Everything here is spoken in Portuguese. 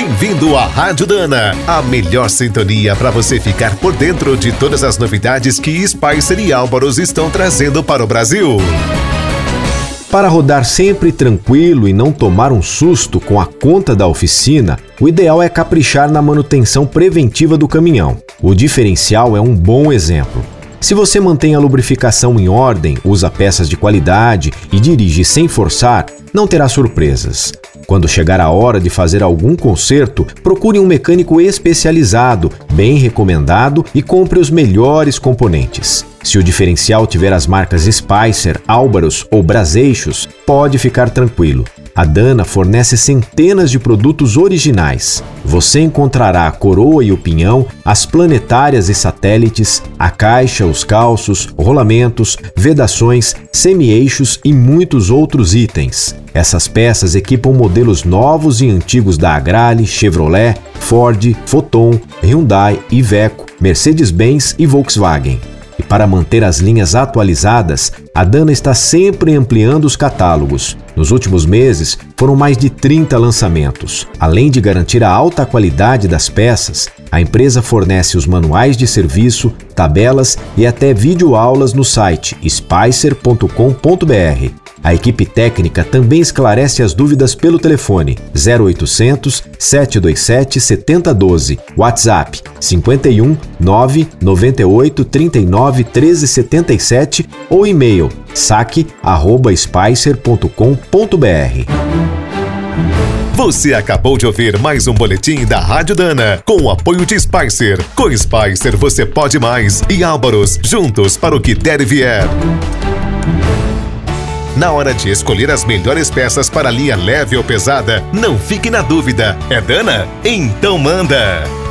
Bem-vindo à Rádio Dana, a melhor sintonia para você ficar por dentro de todas as novidades que Spicer e Álvaros estão trazendo para o Brasil. Para rodar sempre tranquilo e não tomar um susto com a conta da oficina, o ideal é caprichar na manutenção preventiva do caminhão. O diferencial é um bom exemplo. Se você mantém a lubrificação em ordem, usa peças de qualidade e dirige sem forçar, não terá surpresas. Quando chegar a hora de fazer algum conserto, procure um mecânico especializado, bem recomendado e compre os melhores componentes. Se o diferencial tiver as marcas Spicer, Álvaros ou Braseixos, pode ficar tranquilo. A Dana fornece centenas de produtos originais. Você encontrará a coroa e o pinhão, as planetárias e satélites, a caixa, os calços, rolamentos, vedações, semi-eixos e muitos outros itens. Essas peças equipam modelos novos e antigos da Agrale, Chevrolet, Ford, Foton, Hyundai, Iveco, Mercedes-Benz e Volkswagen. E para manter as linhas atualizadas, a Dana está sempre ampliando os catálogos. Nos últimos meses, foram mais de 30 lançamentos. Além de garantir a alta qualidade das peças, a empresa fornece os manuais de serviço, tabelas e até videoaulas no site spicer.com.br. A equipe técnica também esclarece as dúvidas pelo telefone 0800 727 7012, WhatsApp 51 998 39 1377 ou e-mail saque@spicer.com.br. Você acabou de ouvir mais um boletim da Rádio Dana, com o apoio de Spicer. Com Spicer você pode mais e Álvaros, juntos para o que der e vier. Na hora de escolher as melhores peças para linha leve ou pesada, não fique na dúvida. É Dana? Então manda!